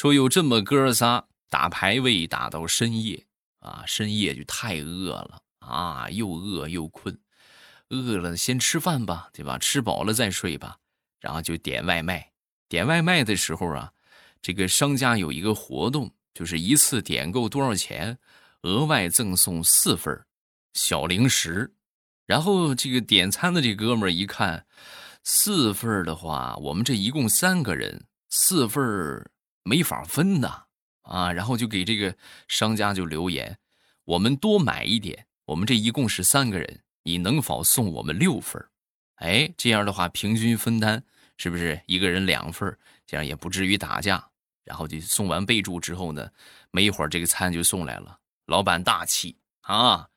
说有这么哥仨打排位打到深夜啊，深夜就太饿了啊，又饿又困，饿了先吃饭吧，对吧？吃饱了再睡吧，然后就点外卖。点外卖的时候啊，这个商家有一个活动，就是一次点够多少钱，额外赠送四份小零食。然后这个点餐的这哥们儿一看，四份的话，我们这一共三个人，四份没法分呐啊！然后就给这个商家就留言，我们多买一点，我们这一共是三个人，你能否送我们六份哎，这样的话平均分担，是不是一个人两份这样也不至于打架。然后就送完备注之后呢，没一会儿这个餐就送来了，老板大气啊，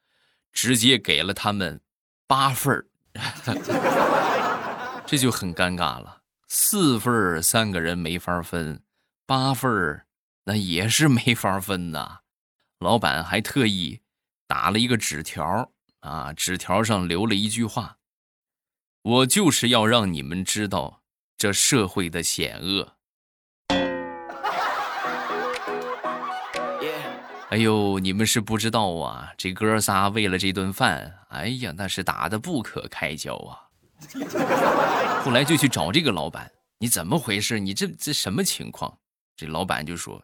直接给了他们。八份儿，这就很尴尬了。四份儿三个人没法分，八份儿那也是没法分呐。老板还特意打了一个纸条啊，纸条上留了一句话：“我就是要让你们知道这社会的险恶。”哎呦，你们是不知道啊！这哥仨为了这顿饭，哎呀，那是打的不可开交啊！后来就去找这个老板，你怎么回事？你这这什么情况？这老板就说：“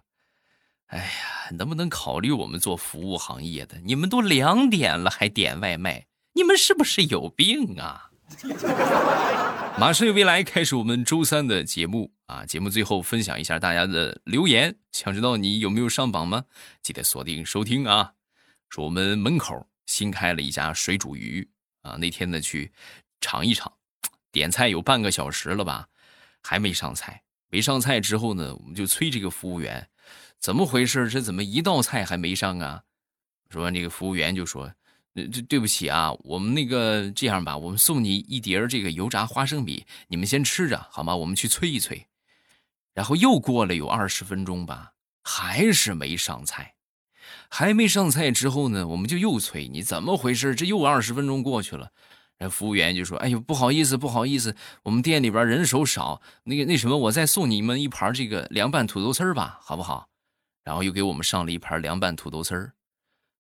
哎呀，能不能考虑我们做服务行业的？你们都两点了还点外卖，你们是不是有病啊？” 马上有未来开始我们周三的节目啊！节目最后分享一下大家的留言，想知道你有没有上榜吗？记得锁定收听啊！说我们门口新开了一家水煮鱼啊，那天呢去尝一尝，点菜有半个小时了吧，还没上菜。没上菜之后呢，我们就催这个服务员，怎么回事？这怎么一道菜还没上啊？说那个服务员就说。这对不起啊，我们那个这样吧，我们送你一碟这个油炸花生米，你们先吃着好吗？我们去催一催。然后又过了有二十分钟吧，还是没上菜。还没上菜之后呢，我们就又催，你怎么回事？这又二十分钟过去了。然后服务员就说：“哎呦，不好意思，不好意思，我们店里边人手少，那个那什么，我再送你们一盘这个凉拌土豆丝儿吧，好不好？”然后又给我们上了一盘凉拌土豆丝儿。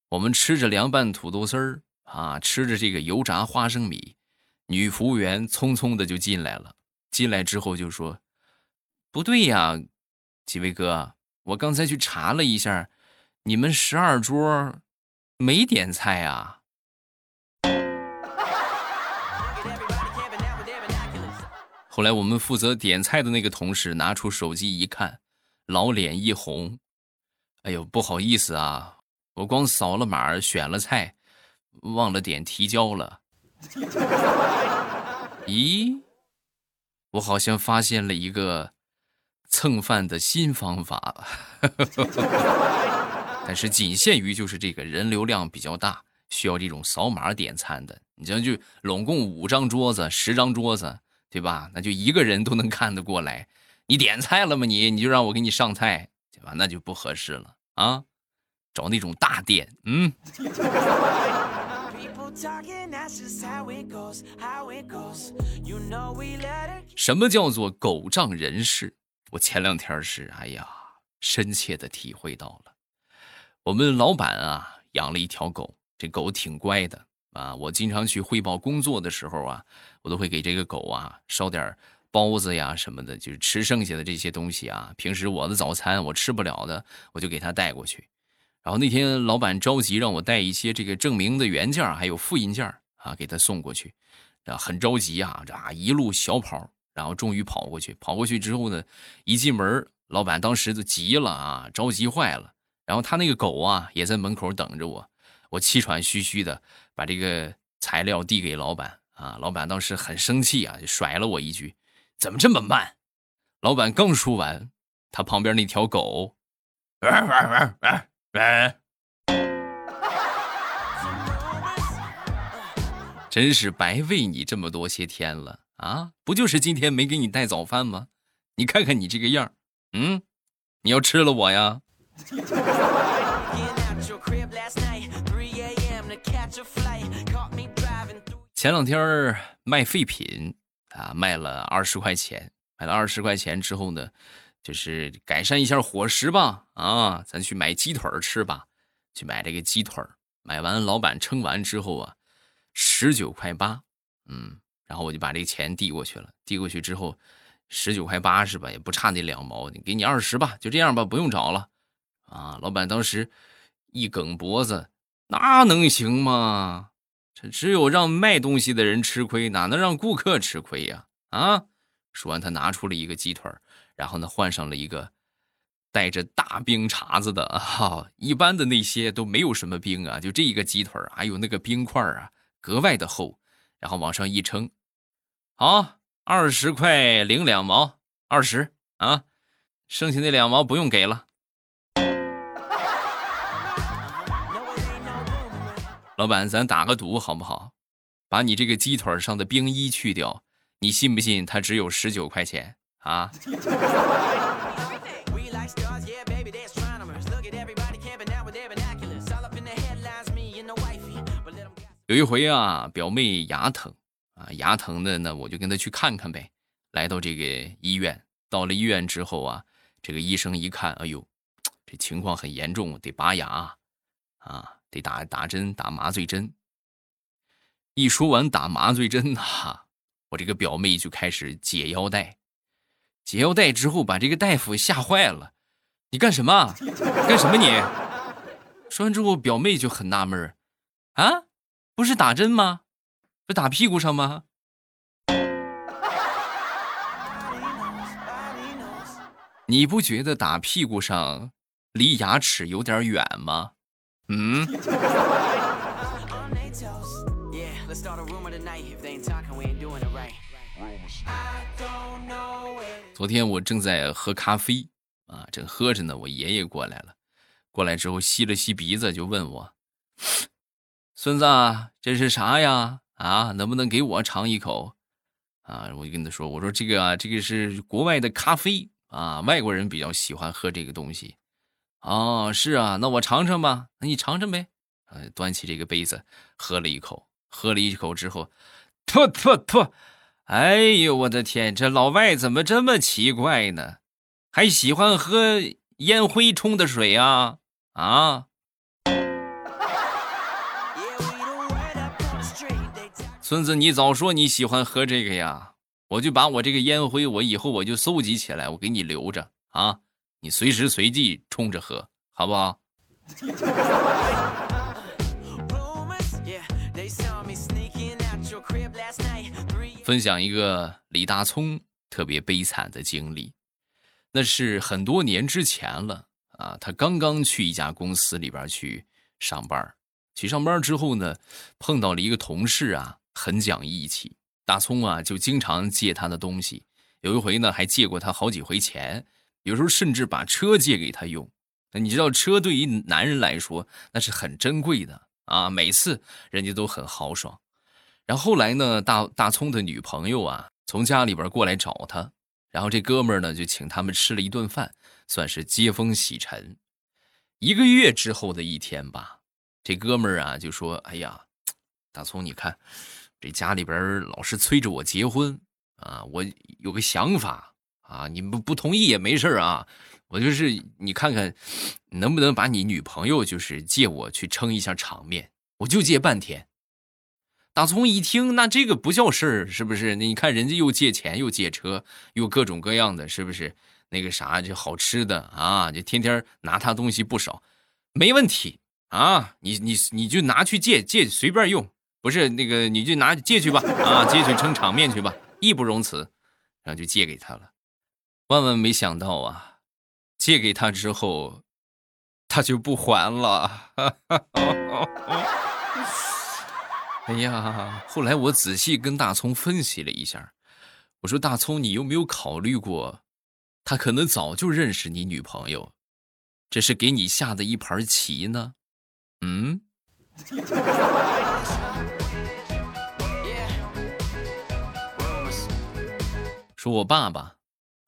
我们吃着凉拌土豆丝儿啊，吃着这个油炸花生米，女服务员匆匆的就进来了。进来之后就说：“不对呀，几位哥，我刚才去查了一下，你们十二桌没点菜啊。”后来我们负责点菜的那个同事拿出手机一看，老脸一红：“哎呦，不好意思啊。”我光扫了码选了菜，忘了点提交了。咦，我好像发现了一个蹭饭的新方法，但是仅限于就是这个人流量比较大，需要这种扫码点餐的。你像就拢共五张桌子、十张桌子，对吧？那就一个人都能看得过来。你点菜了吗？你你就让我给你上菜，对吧？那就不合适了啊。找那种大店，嗯。什么叫做狗仗人势？我前两天是，哎呀，深切的体会到了。我们老板啊，养了一条狗，这狗挺乖的啊。我经常去汇报工作的时候啊，我都会给这个狗啊烧点包子呀什么的，就是吃剩下的这些东西啊。平时我的早餐我吃不了的，我就给它带过去。然后那天老板着急让我带一些这个证明的原件还有复印件啊，给他送过去，啊，很着急啊，这啊一路小跑，然后终于跑过去。跑过去之后呢，一进门，老板当时就急了啊，着急坏了。然后他那个狗啊，也在门口等着我。我气喘吁吁的把这个材料递给老板啊，老板当时很生气啊，就甩了我一句：“怎么这么慢？”老板刚说完，他旁边那条狗，玩玩玩玩。喂，真是白喂你这么多些天了啊！不就是今天没给你带早饭吗？你看看你这个样嗯，你要吃了我呀？前两天卖废品啊，卖了二十块钱，卖了二十块钱之后呢，就是改善一下伙食吧。啊，咱去买鸡腿吃吧，去买这个鸡腿买完，老板称完之后啊，十九块八，嗯，然后我就把这个钱递过去了。递过去之后，十九块八是吧？也不差那两毛，你给你二十吧，就这样吧，不用找了。啊，老板当时一梗脖子，那能行吗？这只有让卖东西的人吃亏，哪能让顾客吃亏呀？啊！说完，他拿出了一个鸡腿然后呢，换上了一个带着大冰碴子的啊，一般的那些都没有什么冰啊，就这一个鸡腿还有那个冰块啊，格外的厚，然后往上一称，好，二十块零两毛，二十啊，剩下那两毛不用给了。老板，咱打个赌好不好？把你这个鸡腿上的冰衣去掉。你信不信它只有十九块钱啊？有一回啊，表妹牙疼啊，牙疼的呢，我就跟她去看看呗。来到这个医院，到了医院之后啊，这个医生一看，哎呦，这情况很严重，得拔牙啊，得打打针，打麻醉针。一说完打麻醉针呐。我这个表妹就开始解腰带，解腰带之后把这个大夫吓坏了。你干什么？干什么你？说完之后，表妹就很纳闷，啊，不是打针吗？不打屁股上吗？你不觉得打屁股上离牙齿有点远吗？嗯。昨天我正在喝咖啡啊，正喝着呢，我爷爷过来了，过来之后吸了吸鼻子，就问我：“孙子，这是啥呀？啊，能不能给我尝一口？”啊，我就跟他说：“我说这个啊，这个是国外的咖啡啊，外国人比较喜欢喝这个东西。”哦，是啊，那我尝尝吧。那你尝尝呗。呃，端起这个杯子喝了一口，喝了一口之后，吐吐吐。哎呦，我的天！这老外怎么这么奇怪呢？还喜欢喝烟灰冲的水啊？啊！孙子，你早说你喜欢喝这个呀！我就把我这个烟灰，我以后我就搜集起来，我给你留着啊！你随时随地冲着喝，好不好？分享一个李大聪特别悲惨的经历，那是很多年之前了啊。他刚刚去一家公司里边去上班，去上班之后呢，碰到了一个同事啊，很讲义气。大葱啊，就经常借他的东西，有一回呢，还借过他好几回钱，有时候甚至把车借给他用。你知道，车对于男人来说那是很珍贵的啊，每次人家都很豪爽。然后后来呢，大大葱的女朋友啊，从家里边过来找他，然后这哥们呢就请他们吃了一顿饭，算是接风洗尘。一个月之后的一天吧，这哥们儿啊就说：“哎呀，大葱，你看，这家里边老是催着我结婚啊，我有个想法啊，你不不同意也没事啊，我就是你看看，能不能把你女朋友就是借我去撑一下场面，我就借半天。”大葱一听，那这个不叫事儿，是不是？你看人家又借钱，又借车，又各种各样的，是不是？那个啥，就好吃的啊，就天天拿他东西不少，没问题啊。你你你就拿去借借，随便用，不是那个你就拿借去吧，啊，借去撑场面去吧，义不容辞。然后就借给他了，万万没想到啊，借给他之后，他就不还了。哎呀，后来我仔细跟大葱分析了一下，我说：“大葱，你有没有考虑过，他可能早就认识你女朋友，这是给你下的一盘棋呢？”嗯。说我爸爸，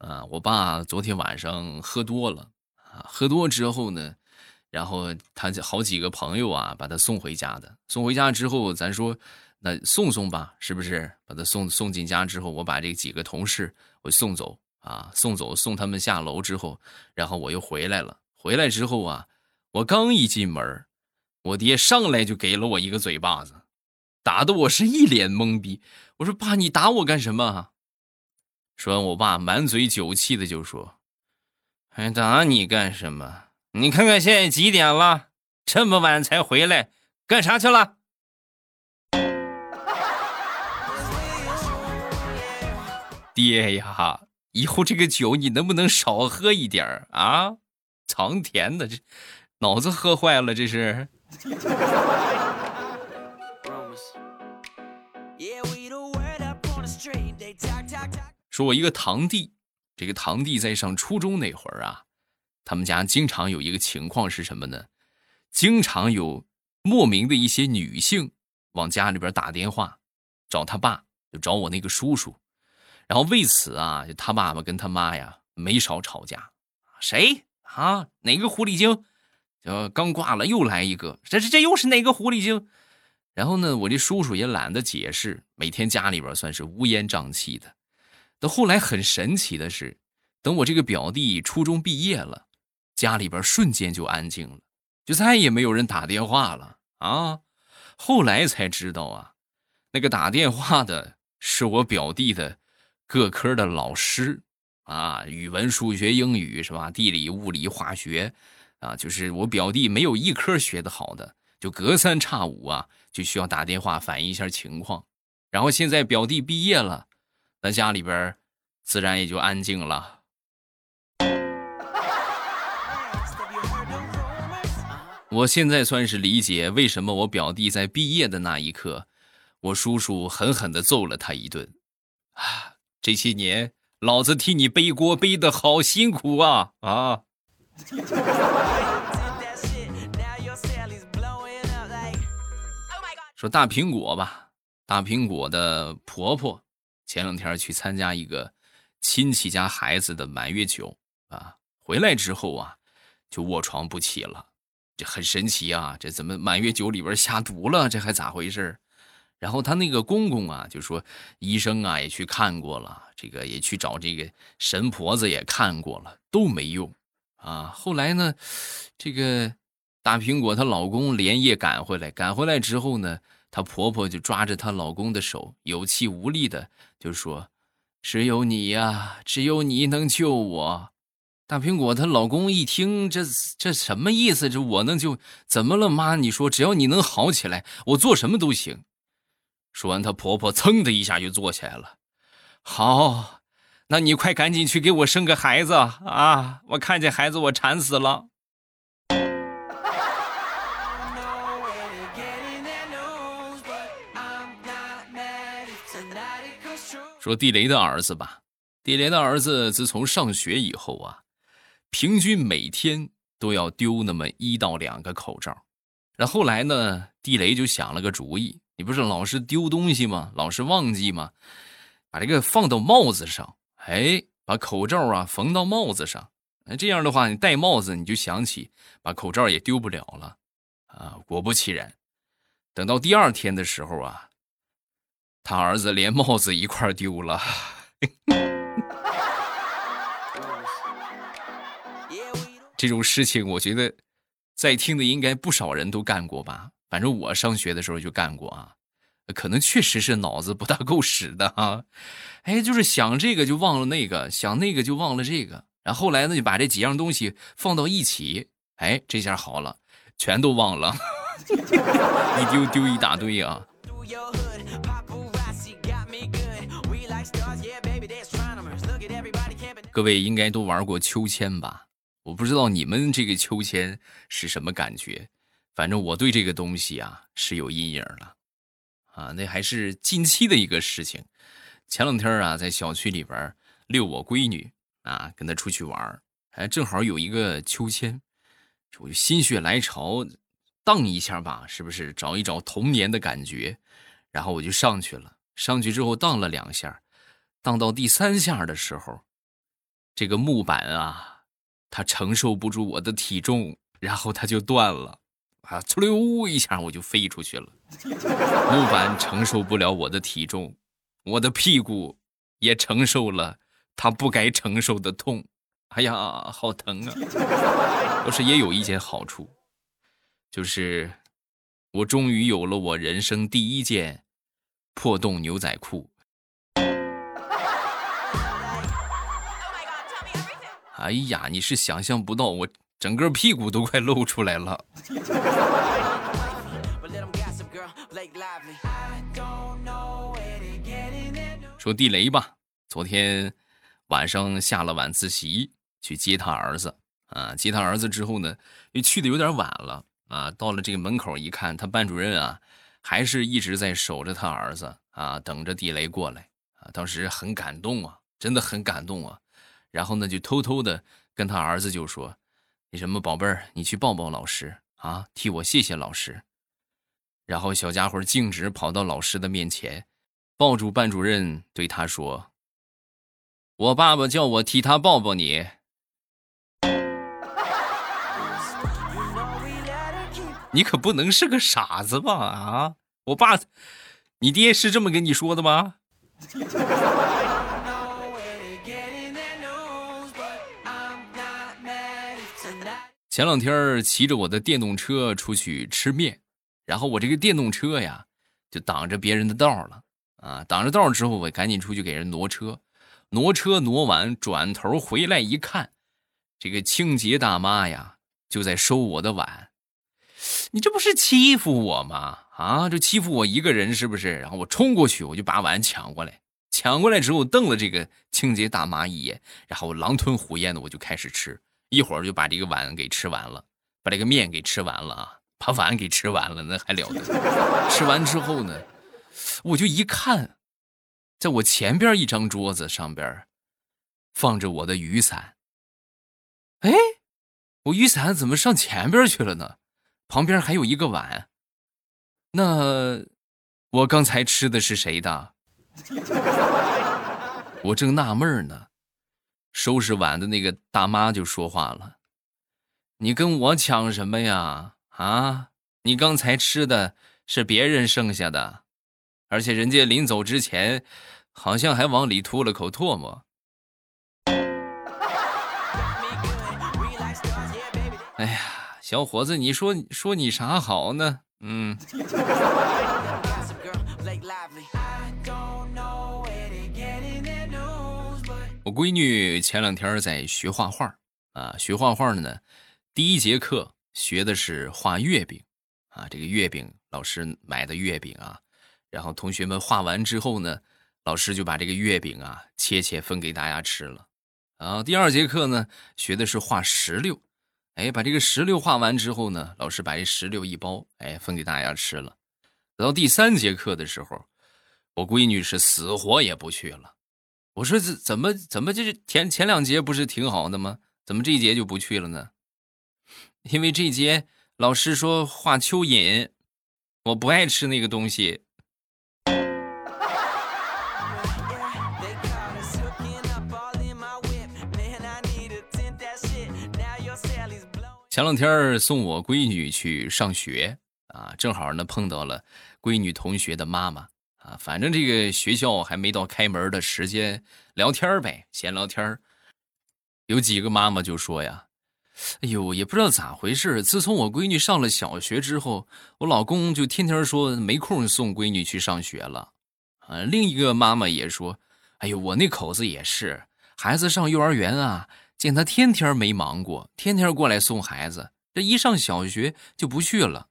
啊，我爸昨天晚上喝多了，啊，喝多之后呢。然后他好几个朋友啊，把他送回家的。送回家之后，咱说那送送吧，是不是？把他送送进家之后，我把这几个同事我送走啊，送走送他们下楼之后，然后我又回来了。回来之后啊，我刚一进门，我爹上来就给了我一个嘴巴子，打的我是一脸懵逼。我说：“爸，你打我干什么？”说完，我爸满嘴酒气的就说：“还打你干什么？你看看现在几点了，这么晚才回来，干啥去了？” 爹呀，以后这个酒你能不能少喝一点啊？藏甜的，这脑子喝坏了，这是。说我一个堂弟，这个堂弟在上初中那会儿啊，他们家经常有一个情况是什么呢？经常有莫名的一些女性往家里边打电话，找他爸，就找我那个叔叔。然后为此啊，他爸爸跟他妈呀没少吵架。谁啊？哪个狐狸精？就刚挂了，又来一个。这这这又是哪个狐狸精？然后呢，我这叔叔也懒得解释，每天家里边算是乌烟瘴气的。到后来很神奇的是，等我这个表弟初中毕业了，家里边瞬间就安静了，就再也没有人打电话了啊。后来才知道啊，那个打电话的是我表弟的。各科的老师，啊，语文、数学、英语是吧？地理、物理、化学，啊，就是我表弟没有一科学的好的，就隔三差五啊，就需要打电话反映一下情况。然后现在表弟毕业了，那家里边自然也就安静了。我现在算是理解为什么我表弟在毕业的那一刻，我叔叔狠狠的揍了他一顿，啊。这些年，老子替你背锅背的好辛苦啊啊！说大苹果吧，大苹果的婆婆前两天去参加一个亲戚家孩子的满月酒啊，回来之后啊，就卧床不起了，这很神奇啊！这怎么满月酒里边下毒了？这还咋回事？然后他那个公公啊，就说医生啊也去看过了，这个也去找这个神婆子也看过了，都没用，啊。后来呢，这个大苹果她老公连夜赶回来，赶回来之后呢，她婆婆就抓着她老公的手，有气无力的就说：“只有你呀，只有你能救我。”大苹果她老公一听，这这什么意思？这我能救？怎么了，妈？你说只要你能好起来，我做什么都行。说完，她婆婆噌的一下就坐起来了。好，那你快赶紧去给我生个孩子啊！我看见孩子我馋死了。说地雷的儿子吧，地雷的儿子自从上学以后啊，平均每天都要丢那么一到两个口罩。然后来呢，地雷就想了个主意。你不是老是丢东西吗？老是忘记吗？把这个放到帽子上，哎，把口罩啊缝到帽子上。那这样的话，你戴帽子你就想起把口罩也丢不了了啊。果不其然，等到第二天的时候啊，他儿子连帽子一块丢了。这种事情，我觉得在听的应该不少人都干过吧。反正我上学的时候就干过啊，可能确实是脑子不大够使的啊，哎，就是想这个就忘了那个，想那个就忘了这个，然后来呢就把这几样东西放到一起，哎，这下好了，全都忘了，一丢丢一大堆啊。各位应该都玩过秋千吧？我不知道你们这个秋千是什么感觉。反正我对这个东西啊是有阴影了，啊，那还是近期的一个事情。前两天啊，在小区里边遛我闺女啊，跟她出去玩，还正好有一个秋千，我就心血来潮荡一下吧，是不是找一找童年的感觉？然后我就上去了，上去之后荡了两下，荡到第三下的时候，这个木板啊，它承受不住我的体重，然后它就断了。啊！哧溜一下，我就飞出去了。木板承受不了我的体重，我的屁股也承受了他不该承受的痛。哎呀，好疼啊！倒是也有一件好处，就是我终于有了我人生第一件破洞牛仔裤。哎呀，你是想象不到，我整个屁股都快露出来了。说地雷吧，昨天晚上下了晚自习去接他儿子啊，接他儿子之后呢，又去的有点晚了啊，到了这个门口一看，他班主任啊，还是一直在守着他儿子啊，等着地雷过来啊，当时很感动啊，真的很感动啊。然后呢，就偷偷的跟他儿子就说：“那什么，宝贝儿，你去抱抱老师啊，替我谢谢老师。”然后小家伙径直跑到老师的面前，抱住班主任，对他说：“我爸爸叫我替他抱抱你。” 你可不能是个傻子吧？啊，我爸，你爹是这么跟你说的吗？前两天骑着我的电动车出去吃面，然后我这个电动车呀就挡着别人的道了啊！挡着道之后，我赶紧出去给人挪车，挪车挪完，转头回来一看，这个清洁大妈呀就在收我的碗。你这不是欺负我吗？啊，就欺负我一个人是不是？然后我冲过去，我就把碗抢过来，抢过来之后瞪了这个清洁大妈一眼，然后狼吞虎咽的我就开始吃。一会儿就把这个碗给吃完了，把这个面给吃完了啊，把碗给吃完了，那还了得！吃完之后呢，我就一看，在我前边一张桌子上边放着我的雨伞。哎，我雨伞怎么上前边去了呢？旁边还有一个碗，那我刚才吃的是谁的？我正纳闷呢。收拾碗的那个大妈就说话了：“你跟我抢什么呀？啊，你刚才吃的是别人剩下的，而且人家临走之前，好像还往里吐了口唾沫。”哎呀，小伙子，你说说你啥好呢？嗯。我闺女前两天在学画画啊，学画画呢，第一节课学的是画月饼啊。这个月饼老师买的月饼啊，然后同学们画完之后呢，老师就把这个月饼啊切切分给大家吃了。啊，第二节课呢学的是画石榴，哎，把这个石榴画完之后呢，老师把这石榴一包，哎，分给大家吃了。等到第三节课的时候，我闺女是死活也不去了。我说怎怎么怎么就是前前两节不是挺好的吗？怎么这一节就不去了呢？因为这节老师说画蚯蚓，我不爱吃那个东西。前两天送我闺女去上学啊，正好呢碰到了闺女同学的妈妈。啊，反正这个学校还没到开门的时间，聊天呗，闲聊天有几个妈妈就说呀：“哎呦，也不知道咋回事，自从我闺女上了小学之后，我老公就天天说没空送闺女去上学了。”啊，另一个妈妈也说：“哎呦，我那口子也是，孩子上幼儿园啊，见他天天没忙过，天天过来送孩子，这一上小学就不去了。”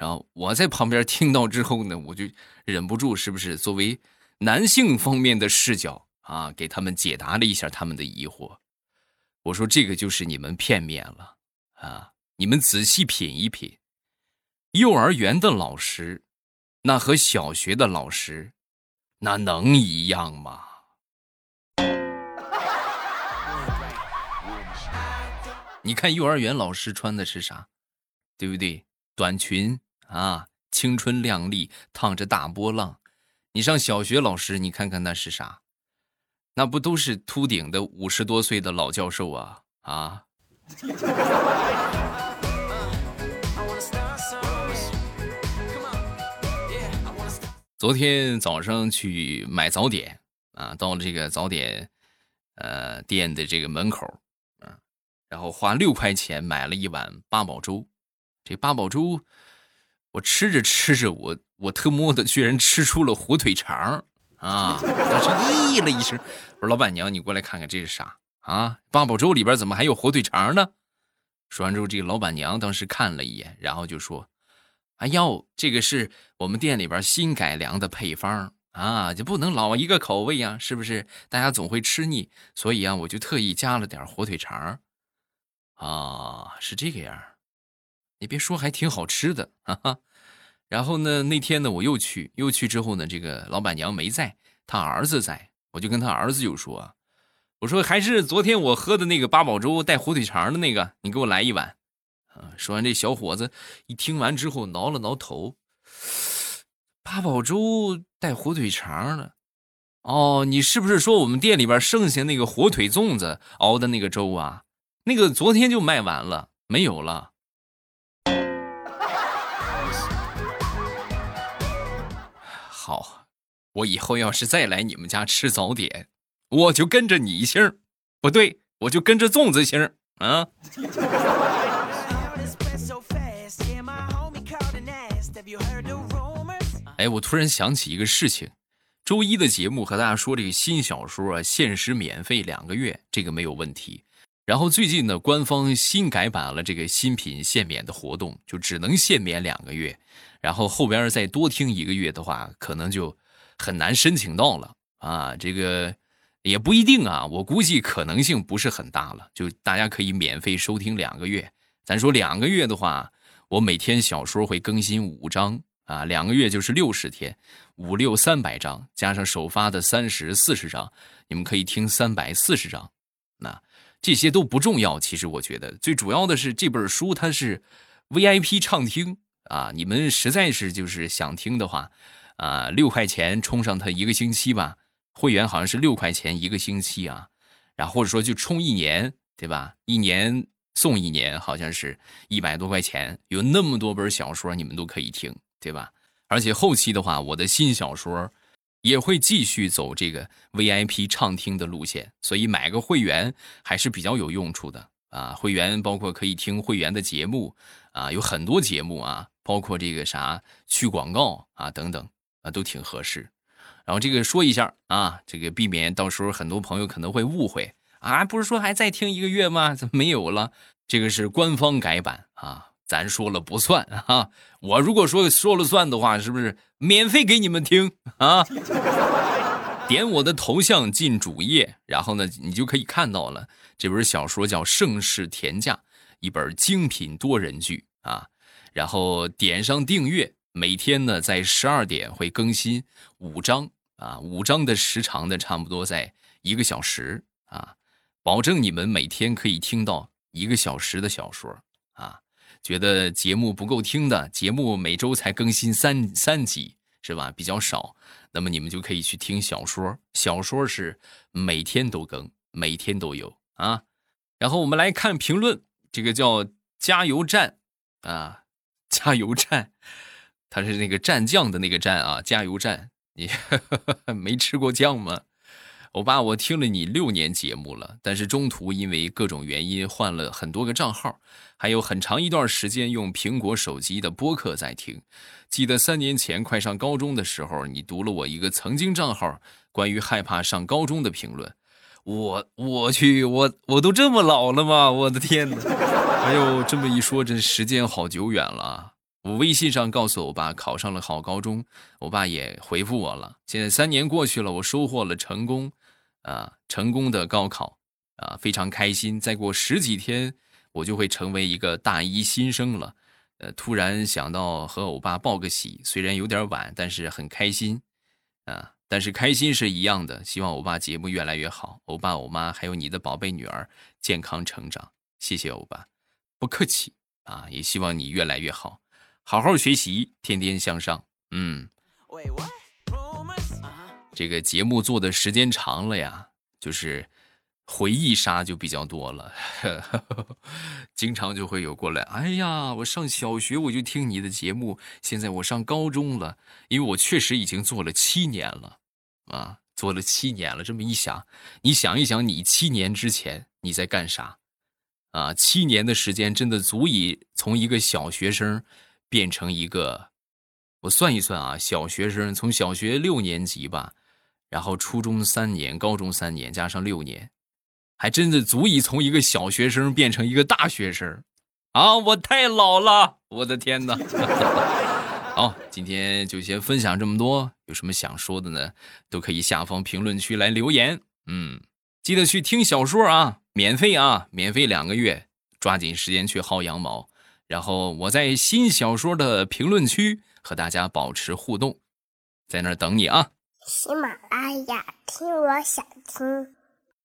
然后我在旁边听到之后呢，我就忍不住，是不是作为男性方面的视角啊，给他们解答了一下他们的疑惑。我说这个就是你们片面了啊！你们仔细品一品，幼儿园的老师，那和小学的老师，那能一样吗？你看幼儿园老师穿的是啥，对不对？短裙。啊，青春靓丽，烫着大波浪。你上小学老师，你看看那是啥？那不都是秃顶的五十多岁的老教授啊？啊！昨天早上去买早点啊，到了这个早点呃店的这个门口啊，然后花六块钱买了一碗八宝粥。这八宝粥，我吃着吃着，我我特么的居然吃出了火腿肠啊！当时咦了一声，我说：“老板娘，你过来看看这是啥啊？八宝粥里边怎么还有火腿肠呢？”说完之后，这个老板娘当时看了一眼，然后就说：“哎呦，这个是我们店里边新改良的配方啊，就不能老一个口味呀，是不是？大家总会吃腻，所以啊，我就特意加了点火腿肠。啊，是这个样。你别说，还挺好吃的，哈哈。然后呢，那天呢，我又去，又去之后呢，这个老板娘没在，她儿子在，我就跟他儿子就说。”我说还是昨天我喝的那个八宝粥带火腿肠的那个，你给我来一碗。啊，说完这小伙子一听完之后挠了挠头，八宝粥带火腿肠的，哦，你是不是说我们店里边剩下那个火腿粽子熬的那个粥啊？那个昨天就卖完了，没有了。好，我以后要是再来你们家吃早点。我就跟着你姓不对，我就跟着粽子姓啊。哎，我突然想起一个事情，周一的节目和大家说这个新小说啊，限时免费两个月，这个没有问题。然后最近呢，官方新改版了这个新品限免的活动，就只能限免两个月，然后后边再多听一个月的话，可能就很难申请到了啊，这个。也不一定啊，我估计可能性不是很大了。就大家可以免费收听两个月，咱说两个月的话，我每天小说会更新五章啊，两个月就是六十天，五六三百章，加上首发的三十四十章，你们可以听三百四十章。那这些都不重要，其实我觉得最主要的是这本书它是 VIP 畅听啊，你们实在是就是想听的话，啊，六块钱充上它一个星期吧。会员好像是六块钱一个星期啊，然后或者说就充一年，对吧？一年送一年，好像是一百多块钱，有那么多本小说你们都可以听，对吧？而且后期的话，我的新小说也会继续走这个 VIP 畅听的路线，所以买个会员还是比较有用处的啊。会员包括可以听会员的节目啊，有很多节目啊，包括这个啥去广告啊等等啊，都挺合适。然后这个说一下啊，这个避免到时候很多朋友可能会误会啊，不是说还再听一个月吗？怎么没有了？这个是官方改版啊，咱说了不算啊。我如果说说了算的话，是不是免费给你们听啊？点我的头像进主页，然后呢，你就可以看到了这本小说叫《盛世田价》，一本精品多人剧啊。然后点上订阅，每天呢在十二点会更新五章。啊，五章的时长呢，差不多在一个小时啊，保证你们每天可以听到一个小时的小说啊。觉得节目不够听的，节目每周才更新三三集，是吧？比较少，那么你们就可以去听小说，小说是每天都更，每天都有啊。然后我们来看评论，这个叫加油站啊，加油站，它是那个蘸酱的那个蘸啊，加油站。你 没吃过酱吗？欧巴，我听了你六年节目了，但是中途因为各种原因换了很多个账号，还有很长一段时间用苹果手机的播客在听。记得三年前快上高中的时候，你读了我一个曾经账号关于害怕上高中的评论。我我去，我我都这么老了吗？我的天哪！哎呦，这么一说，这时间好久远了。我微信上告诉我爸考上了好高中，我爸也回复我了。现在三年过去了，我收获了成功，啊，成功的高考，啊，非常开心。再过十几天，我就会成为一个大一新生了。呃，突然想到和欧巴报个喜，虽然有点晚，但是很开心，啊，但是开心是一样的。希望欧巴节目越来越好，欧巴、欧妈还有你的宝贝女儿健康成长。谢谢欧巴，不客气啊，也希望你越来越好。好好学习，天天向上。嗯，这个节目做的时间长了呀，就是回忆杀就比较多了，经常就会有过来。哎呀，我上小学我就听你的节目，现在我上高中了，因为我确实已经做了七年了啊。做了七年了。这么一想，你想一想，你七年之前你在干啥？啊，七年的时间真的足以从一个小学生变成一个，我算一算啊，小学生从小学六年级吧，然后初中三年，高中三年，加上六年，还真的足以从一个小学生变成一个大学生。啊，我太老了，我的天哪！好，今天就先分享这么多，有什么想说的呢？都可以下方评论区来留言。嗯，记得去听小说啊。免费啊，免费两个月，抓紧时间去薅羊毛。然后我在新小说的评论区和大家保持互动，在那儿等你啊。喜马拉雅，听我想听。